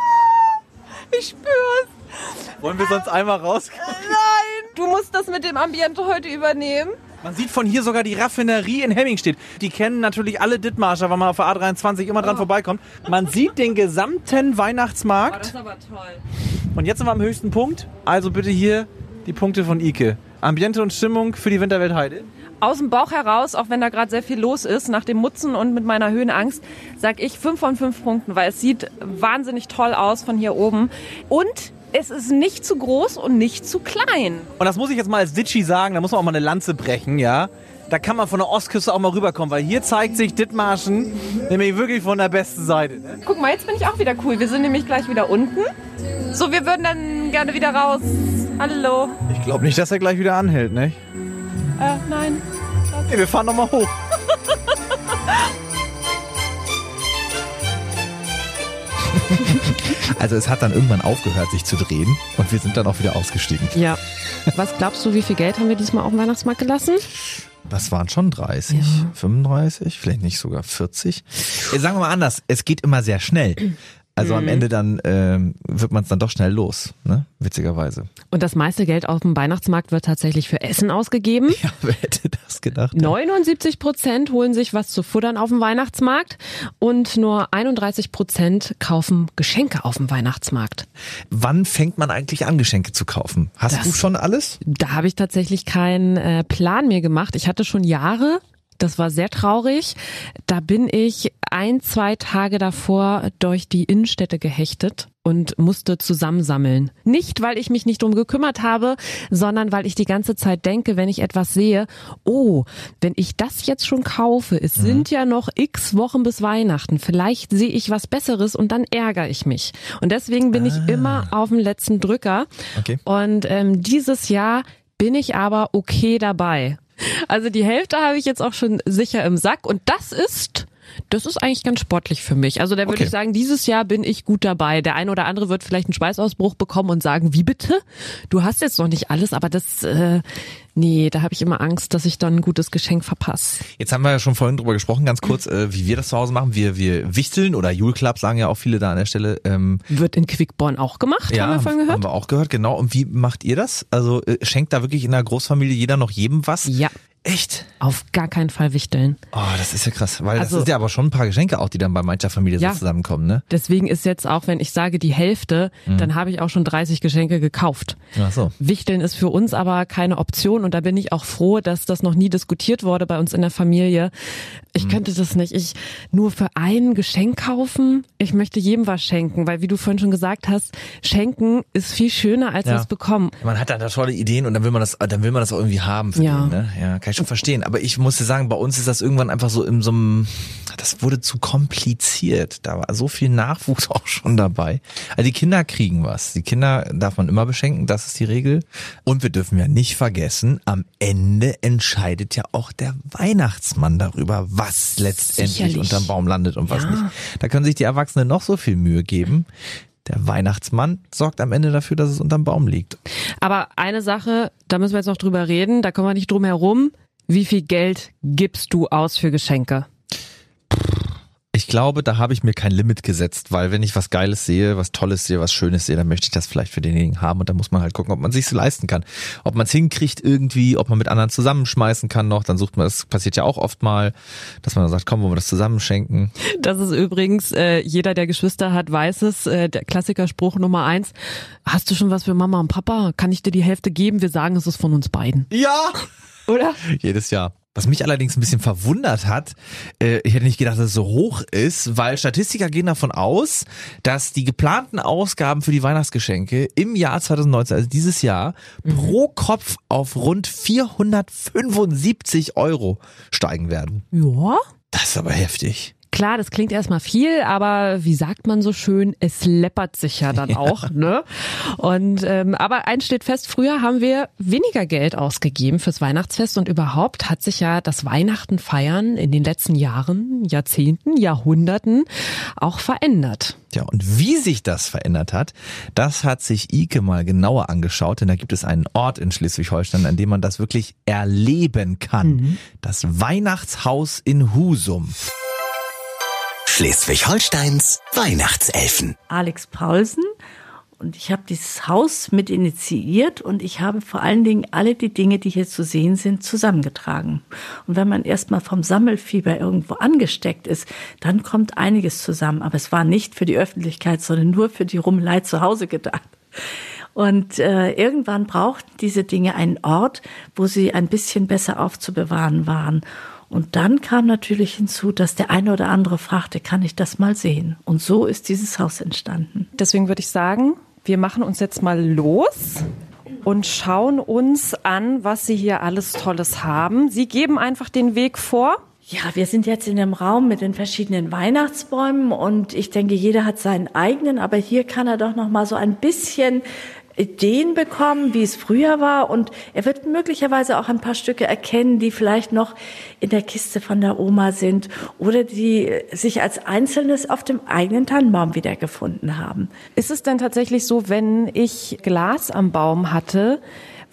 Ich spür's. Wollen wir sonst einmal raus? Nein! Du musst das mit dem Ambiente heute übernehmen. Man sieht von hier sogar die Raffinerie in Hemmingstedt. Die kennen natürlich alle Dithmarscher, wenn man auf der A23 immer dran vorbeikommt. Man sieht den gesamten Weihnachtsmarkt. aber toll. Und jetzt sind wir am höchsten Punkt. Also bitte hier die Punkte von Ike. Ambiente und Stimmung für die Winterwelt Heide. Aus dem Bauch heraus, auch wenn da gerade sehr viel los ist, nach dem Mutzen und mit meiner Höhenangst, sag ich 5 von 5 Punkten, weil es sieht wahnsinnig toll aus von hier oben. Und es ist nicht zu groß und nicht zu klein. Und das muss ich jetzt mal als Ditchy sagen, da muss man auch mal eine Lanze brechen, ja. Da kann man von der Ostküste auch mal rüberkommen, weil hier zeigt sich Dithmarschen nämlich wirklich von der besten Seite. ne? Guck mal, jetzt bin ich auch wieder cool. Wir sind nämlich gleich wieder unten. So, wir würden dann gerne wieder raus. Hallo. Ich glaube nicht, dass er gleich wieder anhält, ne? Äh, nein. Nee, wir fahren noch mal hoch. Also es hat dann irgendwann aufgehört, sich zu drehen und wir sind dann auch wieder ausgestiegen. Ja. Was glaubst du, wie viel Geld haben wir diesmal auf dem Weihnachtsmarkt gelassen? Das waren schon 30, 35, vielleicht nicht sogar 40. Jetzt sagen wir mal anders, es geht immer sehr schnell. Also am Ende dann ähm, wird man es dann doch schnell los, ne? Witzigerweise. Und das meiste Geld auf dem Weihnachtsmarkt wird tatsächlich für Essen ausgegeben. Ja, wer hätte das gedacht? 79 Prozent holen sich was zu futtern auf dem Weihnachtsmarkt und nur 31 Prozent kaufen Geschenke auf dem Weihnachtsmarkt. Wann fängt man eigentlich an, Geschenke zu kaufen? Hast Das- du schon alles? Da habe ich tatsächlich keinen äh, Plan mehr gemacht. Ich hatte schon Jahre Das war sehr traurig. Da bin ich ein, zwei Tage davor durch die Innenstädte gehechtet und musste zusammensammeln. Nicht, weil ich mich nicht drum gekümmert habe, sondern weil ich die ganze Zeit denke, wenn ich etwas sehe, oh, wenn ich das jetzt schon kaufe, es Mhm. sind ja noch x Wochen bis Weihnachten, vielleicht sehe ich was Besseres und dann ärgere ich mich. Und deswegen bin ich immer auf dem letzten Drücker. Ah. Okay. Und ähm, dieses Jahr bin ich aber okay dabei. Also die Hälfte habe ich jetzt auch schon sicher im Sack. Und das ist das ist eigentlich ganz sportlich für mich. Also da würde Okay. ich sagen, dieses Jahr bin ich gut dabei. Der eine oder andere wird vielleicht einen Schweißausbruch bekommen und sagen, wie bitte? Du hast jetzt noch nicht alles, aber das, äh, nee, da habe ich immer Angst, dass ich dann ein gutes Geschenk verpasse. Jetzt haben wir ja schon vorhin drüber gesprochen, ganz kurz, äh, wie wir das zu Hause machen. Wir, wir wichteln oder Jule Club sagen ja auch viele da an der Stelle. Ähm, Wird in Quickborn auch gemacht, ja, haben wir vorhin haben gehört? wir auch gehört, genau. Und wie macht ihr das? Also äh, schenkt da wirklich in der Großfamilie jeder noch jedem was? Ja, Echt? auf gar keinen Fall wichteln. Oh, das ist ja krass, weil das Also- sind ja aber schon ein paar Geschenke auch, die dann bei mancher Familie Ja. so zusammenkommen, ne? Deswegen ist jetzt auch, wenn ich sage die Hälfte, Mhm. dann habe ich auch schon 30 Geschenke gekauft. Ach so. Wichteln ist für uns aber keine Option und da bin ich auch froh, dass das noch nie diskutiert wurde bei uns in der Familie. Ich Mhm. könnte das nicht. Ich nur für ein Geschenk kaufen. Ich möchte jedem was schenken, weil wie du vorhin schon gesagt hast, schenken ist viel schöner als Ja. das bekommen. Man hat dann da tolle Ideen und dann will man das, dann will man das auch irgendwie haben für Ja. den, ne? Ja, kann schon verstehen. Aber ich muss dir sagen, bei uns ist das irgendwann einfach so in so einem, das wurde zu kompliziert. Da war so viel Nachwuchs auch schon dabei. Also die Kinder kriegen was. Die Kinder darf man immer beschenken, das ist die Regel. Und wir dürfen ja nicht vergessen, am Ende entscheidet ja auch der Weihnachtsmann darüber, was letztendlich Sicherlich. unterm Baum landet und was Ja. nicht. Da können sich die Erwachsenen noch so viel Mühe geben. Der Weihnachtsmann sorgt am Ende dafür, dass es unterm Baum liegt. Aber eine Sache, da müssen wir jetzt noch drüber reden, da kommen wir nicht drum herum. Wie viel Geld gibst du aus für Geschenke? Ich glaube, da habe ich mir kein Limit gesetzt, weil wenn ich was Geiles sehe, was Tolles sehe, was Schönes sehe, dann möchte ich das vielleicht für denjenigen haben und da muss man halt gucken, ob man sich's leisten kann. Ob man es hinkriegt irgendwie, ob man mit anderen zusammenschmeißen kann noch, dann sucht man, das passiert ja auch oft mal, dass man dann sagt, komm, wollen wir das zusammenschenken. Das ist übrigens, äh, jeder, der Geschwister hat, weiß es, äh, der Klassikerspruch Nummer eins. Hast du schon was für Mama und Papa? Kann ich dir die Hälfte geben? Wir sagen, es ist von uns beiden. Ja! Oder? Jedes Jahr. Was mich allerdings ein bisschen verwundert hat, äh, ich hätte nicht gedacht, dass es so hoch ist, weil Statistiker gehen davon aus, dass die geplanten Ausgaben für die Weihnachtsgeschenke im Jahr 2019, also dieses Jahr, pro Kopf auf rund 475 Euro steigen werden. Ja. Das ist aber heftig. Klar, das klingt erstmal viel, aber wie sagt man so schön, es läppert sich ja dann auch, ne? Und ähm, aber eins steht fest, früher haben wir weniger Geld ausgegeben fürs Weihnachtsfest und überhaupt hat sich ja das Weihnachten feiern in den letzten Jahren, Jahrzehnten, Jahrhunderten auch verändert. Ja, und wie sich das verändert hat, das hat sich Ike mal genauer angeschaut, denn da gibt es einen Ort in Schleswig-Holstein, an dem man das wirklich erleben kann. Das Weihnachtshaus in Husum. Schleswig-Holsteins Weihnachtselfen. Alex Paulsen und ich habe dieses Haus mit initiiert und ich habe vor allen Dingen alle die Dinge, die hier zu sehen sind, zusammengetragen. Und wenn man erstmal vom Sammelfieber irgendwo angesteckt ist, dann kommt einiges zusammen. Aber es war nicht für die Öffentlichkeit, sondern nur für die Rummelei zu Hause gedacht. Und äh, irgendwann brauchten diese Dinge einen Ort, wo sie ein bisschen besser aufzubewahren waren. Und dann kam natürlich hinzu, dass der eine oder andere fragte, kann ich das mal sehen? Und so ist dieses Haus entstanden. Deswegen würde ich sagen, wir machen uns jetzt mal los und schauen uns an, was Sie hier alles Tolles haben. Sie geben einfach den Weg vor. Ja, wir sind jetzt in dem Raum mit den verschiedenen Weihnachtsbäumen und ich denke, jeder hat seinen eigenen, aber hier kann er doch noch mal so ein bisschen Ideen bekommen, wie es früher war und er wird möglicherweise auch ein paar Stücke erkennen, die vielleicht noch in der Kiste von der Oma sind oder die sich als Einzelnes auf dem eigenen Tannenbaum wiedergefunden haben. Ist es denn tatsächlich so, wenn ich Glas am Baum hatte,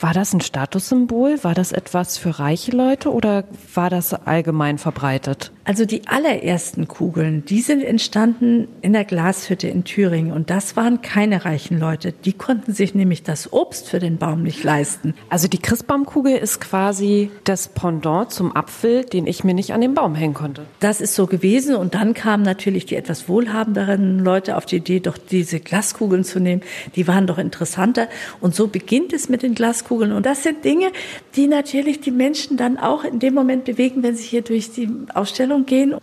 war das ein Statussymbol? War das etwas für reiche Leute oder war das allgemein verbreitet? Also die allerersten Kugeln, die sind entstanden in der Glashütte in Thüringen und das waren keine reichen Leute. Die konnten sich nämlich das Obst für den Baum nicht leisten. Also die Christbaumkugel ist quasi das Pendant zum Apfel, den ich mir nicht an den Baum hängen konnte. Das ist so gewesen und dann kamen natürlich die etwas wohlhabenderen Leute auf die Idee, doch diese Glaskugeln zu nehmen. Die waren doch interessanter und so beginnt es mit den Glaskugeln und das sind Dinge, die natürlich die Menschen dann auch in dem Moment bewegen, wenn sie hier durch die Ausstellung gehen.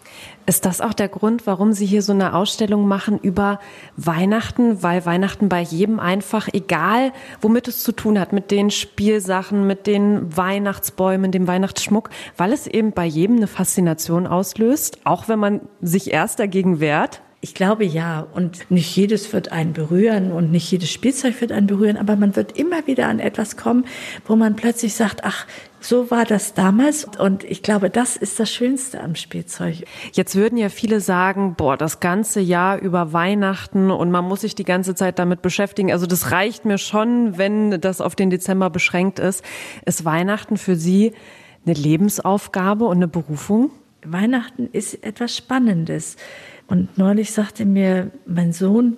Ist das auch der Grund, warum Sie hier so eine Ausstellung machen über Weihnachten? Weil Weihnachten bei jedem einfach, egal womit es zu tun hat, mit den Spielsachen, mit den Weihnachtsbäumen, dem Weihnachtsschmuck, weil es eben bei jedem eine Faszination auslöst, auch wenn man sich erst dagegen wehrt? Ich glaube ja. Und nicht jedes wird einen berühren und nicht jedes Spielzeug wird einen berühren, aber man wird immer wieder an etwas kommen, wo man plötzlich sagt, ach, so war das damals. Und ich glaube, das ist das Schönste am Spielzeug. Jetzt würden ja viele sagen, boah, das ganze Jahr über Weihnachten und man muss sich die ganze Zeit damit beschäftigen. Also das reicht mir schon, wenn das auf den Dezember beschränkt ist. Ist Weihnachten für Sie eine Lebensaufgabe und eine Berufung? Weihnachten ist etwas Spannendes. Und neulich sagte mir mein Sohn,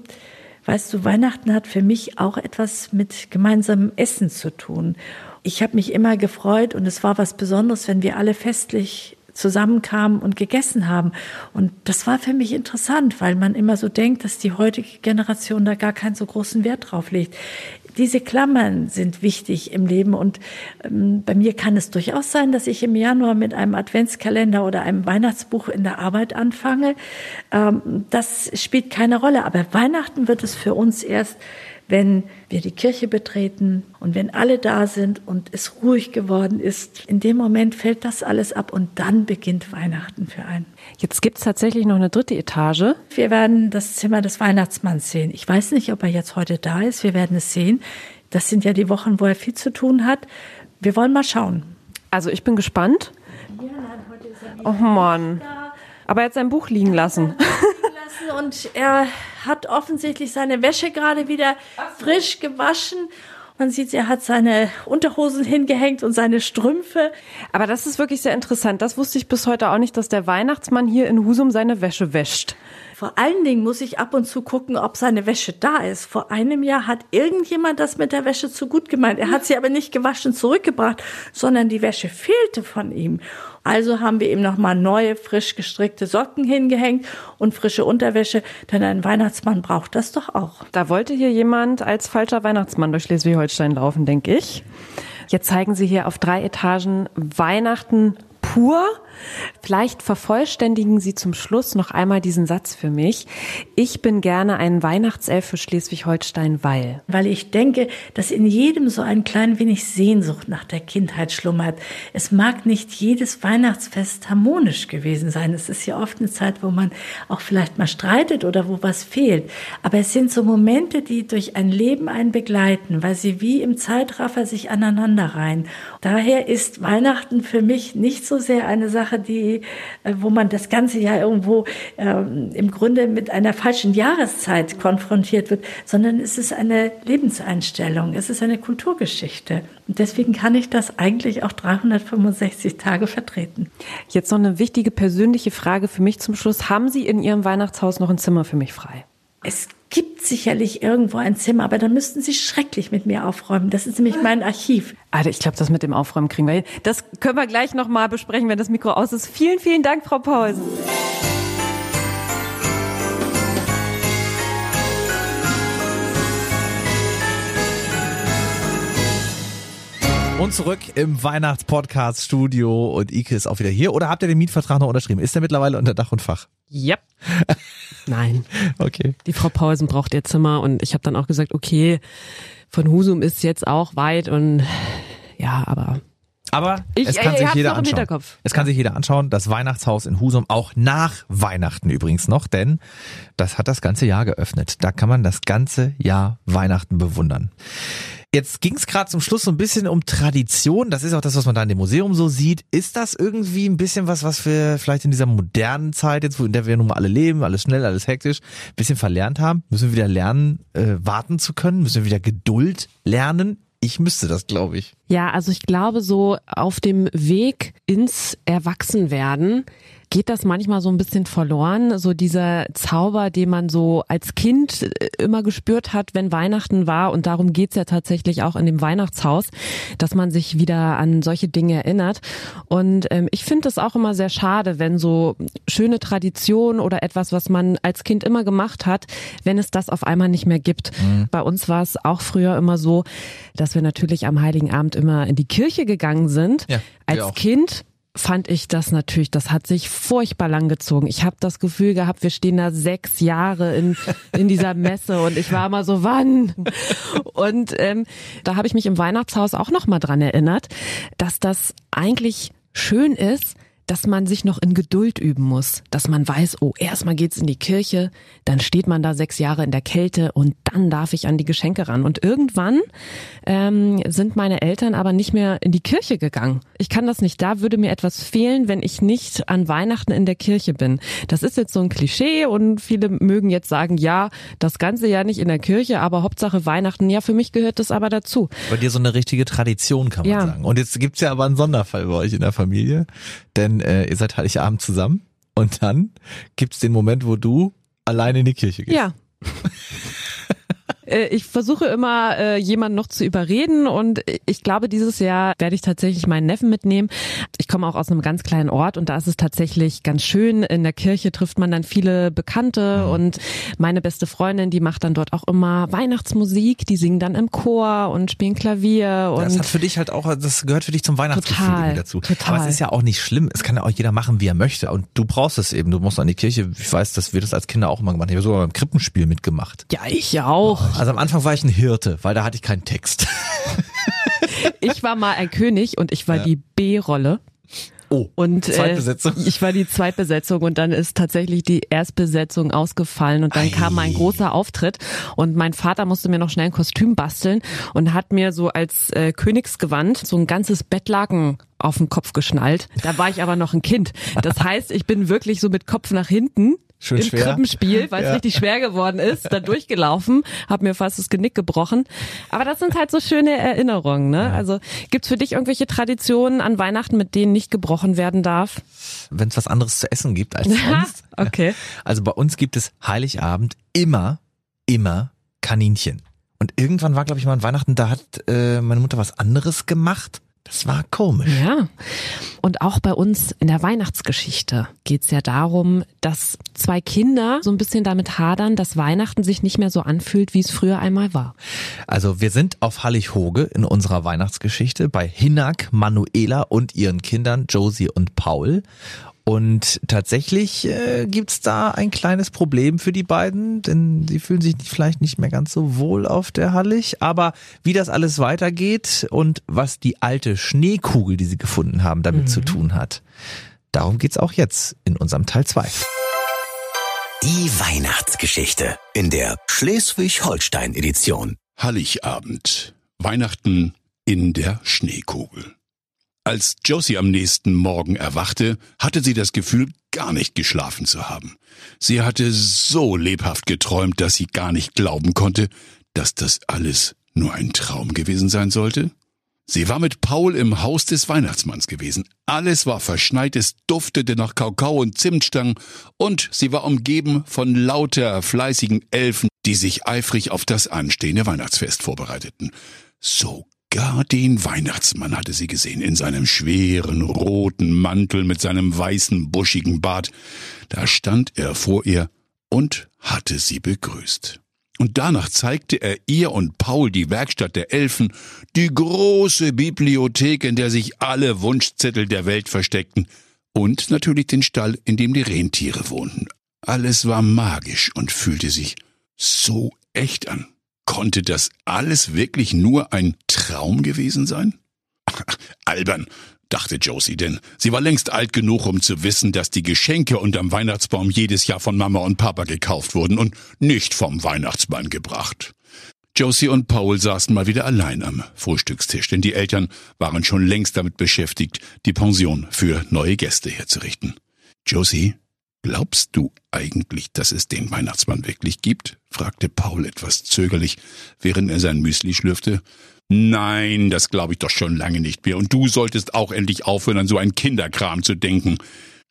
weißt du, Weihnachten hat für mich auch etwas mit gemeinsamem Essen zu tun. Ich habe mich immer gefreut und es war was Besonderes, wenn wir alle festlich zusammenkamen und gegessen haben. Und das war für mich interessant, weil man immer so denkt, dass die heutige Generation da gar keinen so großen Wert drauf legt diese Klammern sind wichtig im Leben und ähm, bei mir kann es durchaus sein, dass ich im Januar mit einem Adventskalender oder einem Weihnachtsbuch in der Arbeit anfange. Ähm, das spielt keine Rolle, aber Weihnachten wird es für uns erst wenn wir die Kirche betreten und wenn alle da sind und es ruhig geworden ist, in dem Moment fällt das alles ab und dann beginnt Weihnachten für einen. Jetzt gibt es tatsächlich noch eine dritte Etage. Wir werden das Zimmer des Weihnachtsmanns sehen. Ich weiß nicht, ob er jetzt heute da ist. Wir werden es sehen. Das sind ja die Wochen, wo er viel zu tun hat. Wir wollen mal schauen. Also ich bin gespannt. Ja, nein, heute ist er oh Mann. Aber er hat sein Buch liegen lassen. Und er hat offensichtlich seine Wäsche gerade wieder frisch gewaschen. Man sieht, er hat seine Unterhosen hingehängt und seine Strümpfe. Aber das ist wirklich sehr interessant. Das wusste ich bis heute auch nicht, dass der Weihnachtsmann hier in Husum seine Wäsche wäscht. Vor allen Dingen muss ich ab und zu gucken, ob seine Wäsche da ist. Vor einem Jahr hat irgendjemand das mit der Wäsche zu gut gemeint. Er hat sie aber nicht gewaschen zurückgebracht, sondern die Wäsche fehlte von ihm. Also haben wir ihm nochmal neue, frisch gestrickte Socken hingehängt und frische Unterwäsche, denn ein Weihnachtsmann braucht das doch auch. Da wollte hier jemand als falscher Weihnachtsmann durch Schleswig-Holstein laufen, denke ich. Jetzt zeigen Sie hier auf drei Etagen Weihnachten pur. Vielleicht vervollständigen Sie zum Schluss noch einmal diesen Satz für mich. Ich bin gerne ein Weihnachtself für Schleswig-Holstein, weil. Weil ich denke, dass in jedem so ein klein wenig Sehnsucht nach der Kindheit schlummert. Es mag nicht jedes Weihnachtsfest harmonisch gewesen sein. Es ist ja oft eine Zeit, wo man auch vielleicht mal streitet oder wo was fehlt. Aber es sind so Momente, die durch ein Leben einen begleiten, weil sie wie im Zeitraffer sich aneinander reihen. Daher ist Weihnachten für mich nicht so sehr eine Sache, Sache, die, äh, wo man das ganze Jahr irgendwo ähm, im Grunde mit einer falschen Jahreszeit konfrontiert wird, sondern es ist eine Lebenseinstellung, es ist eine Kulturgeschichte. Und deswegen kann ich das eigentlich auch 365 Tage vertreten. Jetzt noch eine wichtige persönliche Frage für mich zum Schluss. Haben Sie in Ihrem Weihnachtshaus noch ein Zimmer für mich frei? Es gibt sicherlich irgendwo ein Zimmer, aber dann müssten Sie schrecklich mit mir aufräumen. Das ist nämlich mein Archiv. Also ich glaube, das mit dem Aufräumen kriegen wir. Das können wir gleich nochmal besprechen, wenn das Mikro aus ist. Vielen, vielen Dank, Frau Pausen. Und zurück im Weihnachtspodcast-Studio und Ike ist auch wieder hier. Oder habt ihr den Mietvertrag noch unterschrieben? Ist der mittlerweile unter Dach und Fach? Yep. Nein. Okay. Die Frau Pausen braucht ihr Zimmer und ich habe dann auch gesagt, okay, von Husum ist jetzt auch weit und ja, aber aber ich, es kann sich jeder anschauen. Es kann sich jeder anschauen. Das Weihnachtshaus in Husum auch nach Weihnachten übrigens noch, denn das hat das ganze Jahr geöffnet. Da kann man das ganze Jahr Weihnachten bewundern. Jetzt ging es gerade zum Schluss so ein bisschen um Tradition. Das ist auch das, was man da in dem Museum so sieht. Ist das irgendwie ein bisschen was, was wir vielleicht in dieser modernen Zeit, jetzt, in der wir nun mal alle leben, alles schnell, alles hektisch, ein bisschen verlernt haben? Müssen wir wieder lernen, äh, warten zu können? Müssen wir wieder Geduld lernen? Ich müsste das, glaube ich. Ja, also ich glaube, so auf dem Weg ins Erwachsenwerden geht das manchmal so ein bisschen verloren. So dieser Zauber, den man so als Kind äh, immer gespürt hat, wenn Weihnachten war. Und darum geht's ja tatsächlich auch in dem Weihnachtshaus, dass man sich wieder an solche Dinge erinnert. Und ähm, ich finde es auch immer sehr schade, wenn so schöne Tradition oder etwas, was man als Kind immer gemacht hat, wenn es das auf einmal nicht mehr gibt. Mhm. Bei uns war es auch früher immer so, dass wir natürlich am Heiligen Abend immer in die Kirche gegangen sind. Ja, als Kind fand ich das natürlich, das hat sich furchtbar lang gezogen. Ich habe das Gefühl gehabt, wir stehen da sechs Jahre in, in dieser Messe und ich war immer so, wann? Und ähm, da habe ich mich im Weihnachtshaus auch noch mal dran erinnert, dass das eigentlich schön ist, dass man sich noch in Geduld üben muss, dass man weiß, oh, erstmal geht's in die Kirche, dann steht man da sechs Jahre in der Kälte und dann darf ich an die Geschenke ran. Und irgendwann ähm, sind meine Eltern aber nicht mehr in die Kirche gegangen. Ich kann das nicht. Da würde mir etwas fehlen, wenn ich nicht an Weihnachten in der Kirche bin. Das ist jetzt so ein Klischee und viele mögen jetzt sagen, ja, das ganze Jahr nicht in der Kirche, aber Hauptsache Weihnachten. Ja, für mich gehört das aber dazu. Bei dir so eine richtige Tradition, kann man ja. sagen. Und jetzt gibt's ja aber einen Sonderfall bei euch in der Familie, denn äh, ihr seid Heiligabend zusammen und dann gibt's den Moment, wo du alleine in die Kirche gehst. Ja. Äh, ich versuche immer, äh, jemanden noch zu überreden und ich glaube, dieses Jahr werde ich tatsächlich meinen Neffen mitnehmen. Ich komme auch aus einem ganz kleinen Ort und da ist es tatsächlich ganz schön. In der Kirche trifft man dann viele Bekannte mhm. und meine beste Freundin, die macht dann dort auch immer Weihnachtsmusik. Die singen dann im Chor und spielen Klavier. Und das hat für dich halt auch, das gehört für dich zum Weihnachtsgefühl total, dazu. Total. Aber es ist ja auch nicht schlimm. Es kann ja auch jeder machen, wie er möchte. Und du brauchst es eben. Du musst an die Kirche. Ich weiß, dass wir das als Kinder auch immer gemacht haben. Ich habe sogar beim Krippenspiel mitgemacht. Ja, ich auch. Also am Anfang war ich ein Hirte, weil da hatte ich keinen Text. ich war mal ein König und ich war ja. die B-Rolle. Oh, und Zweitbesetzung. Äh, ich war die Zweitbesetzung und dann ist tatsächlich die Erstbesetzung ausgefallen und dann Ei. kam ein großer Auftritt und mein Vater musste mir noch schnell ein Kostüm basteln und hat mir so als äh, Königsgewand so ein ganzes Bettlaken auf den Kopf geschnallt. Da war ich aber noch ein Kind. Das heißt, ich bin wirklich so mit Kopf nach hinten Schön im schwer. Krippenspiel, weil es ja. richtig schwer geworden ist, da durchgelaufen, habe mir fast das Genick gebrochen. Aber das sind halt so schöne Erinnerungen. Ne? Ja. Also gibt's für dich irgendwelche Traditionen an Weihnachten, mit denen nicht gebrochen werden darf? Wenn es was anderes zu essen gibt als sonst. okay. Also bei uns gibt es Heiligabend immer, immer Kaninchen. Und irgendwann war, glaube ich, mal an Weihnachten, da hat äh, meine Mutter was anderes gemacht. Das war komisch. Ja. Und auch bei uns in der Weihnachtsgeschichte geht es ja darum, dass zwei Kinder so ein bisschen damit hadern, dass Weihnachten sich nicht mehr so anfühlt, wie es früher einmal war. Also wir sind auf Hallighoge in unserer Weihnachtsgeschichte bei Hinak, Manuela und ihren Kindern Josie und Paul. Und tatsächlich äh, gibt's da ein kleines Problem für die beiden, denn sie fühlen sich vielleicht nicht mehr ganz so wohl auf der Hallig. Aber wie das alles weitergeht und was die alte Schneekugel, die sie gefunden haben, damit mhm. zu tun hat, darum geht's auch jetzt in unserem Teil 2. Die Weihnachtsgeschichte in der Schleswig-Holstein-Edition. Halligabend. Weihnachten in der Schneekugel. Als Josie am nächsten Morgen erwachte, hatte sie das Gefühl, gar nicht geschlafen zu haben. Sie hatte so lebhaft geträumt, dass sie gar nicht glauben konnte, dass das alles nur ein Traum gewesen sein sollte. Sie war mit Paul im Haus des Weihnachtsmanns gewesen. Alles war verschneit, es duftete nach Kakao und Zimtstangen und sie war umgeben von lauter fleißigen Elfen, die sich eifrig auf das anstehende Weihnachtsfest vorbereiteten. So Gar den Weihnachtsmann hatte sie gesehen, in seinem schweren roten Mantel mit seinem weißen buschigen Bart. Da stand er vor ihr und hatte sie begrüßt. Und danach zeigte er ihr und Paul die Werkstatt der Elfen, die große Bibliothek, in der sich alle Wunschzettel der Welt versteckten, und natürlich den Stall, in dem die Rentiere wohnten. Alles war magisch und fühlte sich so echt an. Konnte das alles wirklich nur ein Traum gewesen sein? albern, dachte Josie, denn sie war längst alt genug, um zu wissen, dass die Geschenke unterm Weihnachtsbaum jedes Jahr von Mama und Papa gekauft wurden und nicht vom Weihnachtsmann gebracht. Josie und Paul saßen mal wieder allein am Frühstückstisch, denn die Eltern waren schon längst damit beschäftigt, die Pension für neue Gäste herzurichten. Josie, Glaubst du eigentlich, dass es den Weihnachtsmann wirklich gibt? fragte Paul etwas zögerlich, während er sein Müsli schlürfte. Nein, das glaube ich doch schon lange nicht mehr. Und du solltest auch endlich aufhören, an so einen Kinderkram zu denken.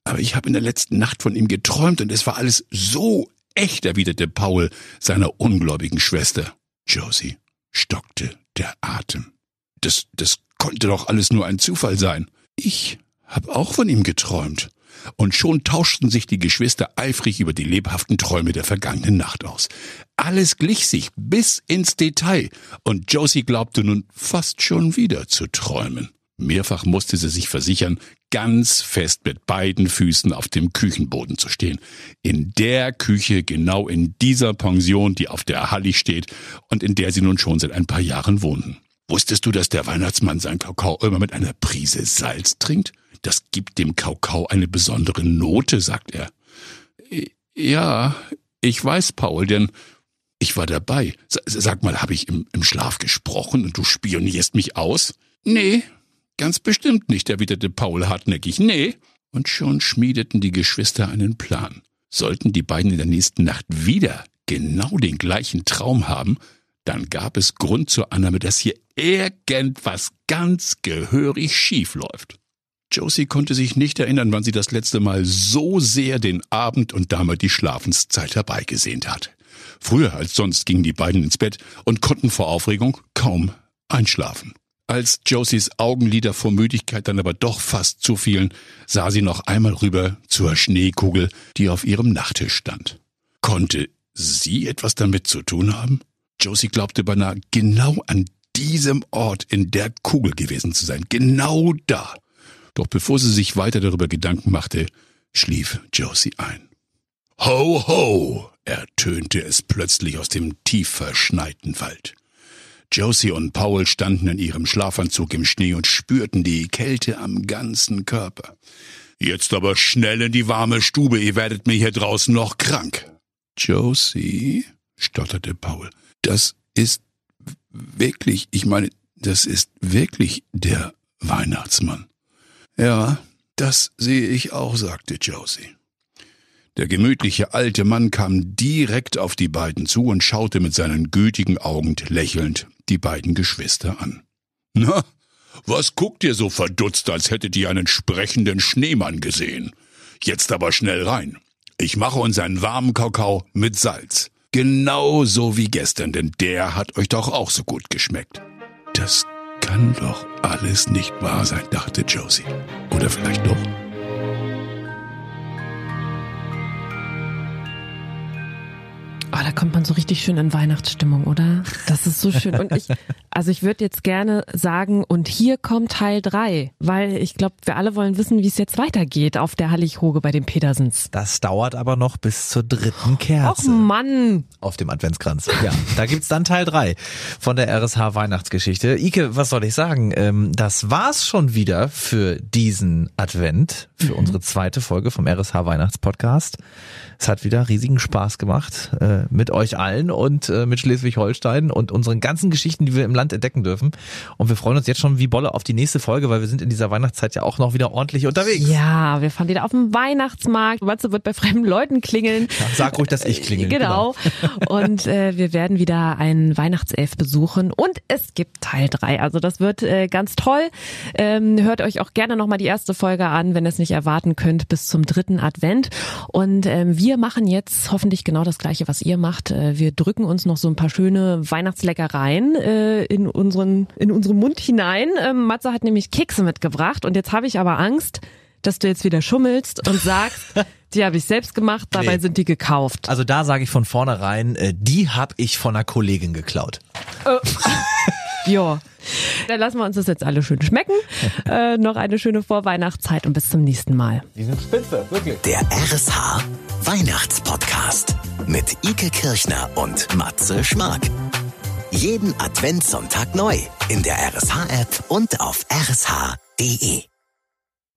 Aber ich habe in der letzten Nacht von ihm geträumt und es war alles so echt, erwiderte Paul seiner ungläubigen Schwester. Josie stockte der Atem. Das, das konnte doch alles nur ein Zufall sein. Ich habe auch von ihm geträumt. Und schon tauschten sich die Geschwister eifrig über die lebhaften Träume der vergangenen Nacht aus. Alles glich sich bis ins Detail, und Josie glaubte nun fast schon wieder zu träumen. Mehrfach musste sie sich versichern, ganz fest mit beiden Füßen auf dem Küchenboden zu stehen. In der Küche, genau in dieser Pension, die auf der Hallig steht und in der sie nun schon seit ein paar Jahren wohnen. Wusstest du, dass der Weihnachtsmann sein Kakao immer mit einer Prise Salz trinkt? Das gibt dem Kakao eine besondere Note, sagt er. Ja, ich weiß, Paul, denn ich war dabei. Sag mal, habe ich im, im Schlaf gesprochen und du spionierst mich aus? Nee, Ganz bestimmt nicht, erwiderte Paul hartnäckig. Nee. Und schon schmiedeten die Geschwister einen Plan. Sollten die beiden in der nächsten Nacht wieder genau den gleichen Traum haben, dann gab es Grund zur Annahme, dass hier irgendwas ganz gehörig schief läuft. Josie konnte sich nicht erinnern, wann sie das letzte Mal so sehr den Abend und damit die Schlafenszeit herbeigesehnt hat. Früher als sonst gingen die beiden ins Bett und konnten vor Aufregung kaum einschlafen. Als Josies Augenlider vor Müdigkeit dann aber doch fast zufielen, sah sie noch einmal rüber zur Schneekugel, die auf ihrem Nachttisch stand. Konnte sie etwas damit zu tun haben? Josie glaubte beinahe genau an diesem Ort in der Kugel gewesen zu sein. Genau da. Doch bevor sie sich weiter darüber Gedanken machte, schlief Josie ein. Ho, ho! ertönte es plötzlich aus dem tief verschneiten Wald. Josie und Paul standen in ihrem Schlafanzug im Schnee und spürten die Kälte am ganzen Körper. Jetzt aber schnell in die warme Stube, ihr werdet mir hier draußen noch krank. Josie, stotterte Paul, das ist wirklich, ich meine, das ist wirklich der Weihnachtsmann. Ja, das sehe ich auch, sagte Josie. Der gemütliche alte Mann kam direkt auf die beiden zu und schaute mit seinen gütigen Augen lächelnd die beiden Geschwister an. Na, was guckt ihr so verdutzt, als hättet ihr einen sprechenden Schneemann gesehen? Jetzt aber schnell rein. Ich mache uns einen warmen Kakao mit Salz. Genau so wie gestern, denn der hat euch doch auch so gut geschmeckt. Das kann doch alles nicht wahr sein, dachte Josie. Oder vielleicht doch? Oh, da kommt man so richtig schön in Weihnachtsstimmung, oder? Das ist so schön. Und ich, also ich würde jetzt gerne sagen, und hier kommt Teil drei, weil ich glaube, wir alle wollen wissen, wie es jetzt weitergeht auf der Hallighoge bei den Petersens. Das dauert aber noch bis zur dritten Kerze. Och Mann! Auf dem Adventskranz. Ja, da gibt's dann Teil drei von der RSH Weihnachtsgeschichte. Ike, was soll ich sagen? Ähm, das war's schon wieder für diesen Advent, für mhm. unsere zweite Folge vom RSH Weihnachtspodcast. Es hat wieder riesigen Spaß gemacht äh, mit euch allen und äh, mit Schleswig-Holstein und unseren ganzen Geschichten, die wir im Land entdecken dürfen. Und wir freuen uns jetzt schon wie Bolle auf die nächste Folge, weil wir sind in dieser Weihnachtszeit ja auch noch wieder ordentlich unterwegs. Ja, wir fahren wieder auf dem Weihnachtsmarkt. Matze wird bei fremden Leuten klingeln. Ja, sag ruhig, dass ich klingel. Genau. genau. Und äh, wir werden wieder einen Weihnachtself besuchen und es gibt Teil drei. Also das wird äh, ganz toll. Ähm, hört euch auch gerne nochmal die erste Folge an, wenn ihr es nicht erwarten könnt, bis zum dritten Advent. Und ähm, wir machen jetzt hoffentlich genau das Gleiche, was ihr macht. Äh, wir drücken uns noch so ein paar schöne Weihnachtsleckereien äh, in unseren in unseren Mund hinein. Ähm, Matze hat nämlich Kekse mitgebracht und jetzt habe ich aber Angst, dass du jetzt wieder schummelst und sagst, die habe ich selbst gemacht, dabei nee. sind die gekauft. Also da sage ich von vornherein, äh, die habe ich von einer Kollegin geklaut. ja. Dann lassen wir uns das jetzt alle schön schmecken. Äh, noch eine schöne Vorweihnachtszeit und bis zum nächsten Mal. Die sind spitze, wirklich. Der RSH Weihnachtspodcast mit Ike Kirchner und Matze Schmark. Jeden Adventssonntag neu in der RSH-App und auf rsh.de.